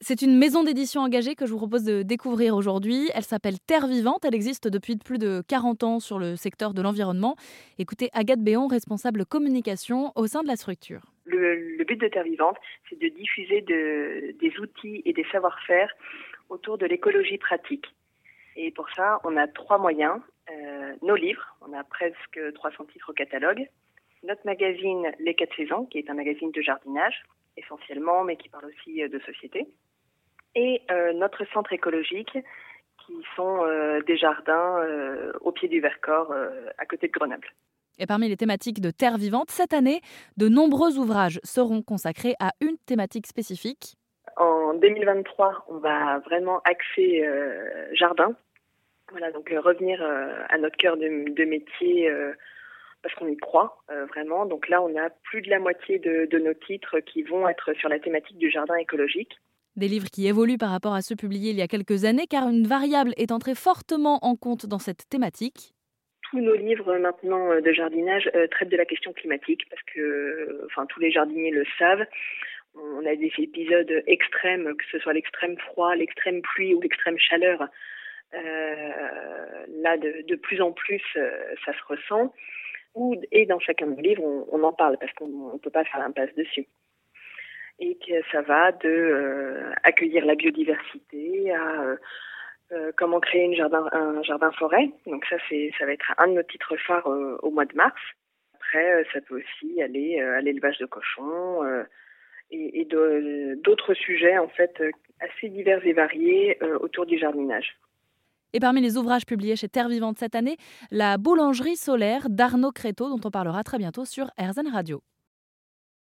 C'est une maison d'édition engagée que je vous propose de découvrir aujourd'hui. Elle s'appelle Terre Vivante. Elle existe depuis plus de 40 ans sur le secteur de l'environnement. Écoutez Agathe Béon, responsable communication au sein de la structure. Le, but de Terre Vivante, c'est de diffuser des outils et des savoir-faire autour de l'écologie pratique. Et pour ça, on a trois moyens. Euh, nos livres, on a presque 300 titres au catalogue. Notre magazine Les 4 saisons, qui est un magazine de jardinage essentiellement, mais qui parle aussi de société et euh, notre centre écologique qui sont euh, des jardins euh, au pied du Vercors à côté de Grenoble. Et parmi les thématiques de Terre vivante, cette année, de nombreux ouvrages seront consacrés à une thématique spécifique. En 2023, on va vraiment axer jardin. Voilà, donc revenir à notre cœur de, métier parce qu'on y croit vraiment. Donc là, on a plus de la moitié de nos titres qui vont être sur la thématique du jardin écologique. Des livres qui évoluent par rapport à ceux publiés il y a quelques années, car une variable est entrée fortement en compte dans cette thématique. Tous nos livres maintenant euh, de jardinage euh, traitent de la question climatique, parce que enfin, tous les jardiniers le savent. On a des épisodes extrêmes, que ce soit l'extrême froid, l'extrême pluie ou l'extrême chaleur. Euh, là, de, plus en plus, ça se ressent. et dans chacun de nos livres, on en parle, parce qu'on ne peut pas faire l'impasse dessus et que ça va de euh, accueillir la biodiversité à euh, euh, comment créer une jardin, un jardin forêt. Donc ça c'est ça va être un de nos titres phares au mois de mars. Après ça peut aussi aller à l'élevage de cochons et, d'autres sujets en fait assez divers et variés autour du jardinage. Et parmi les ouvrages publiés chez Terre Vivante cette année, la boulangerie solaire d'Arnaud Créteau, dont on parlera très bientôt sur RZN Radio.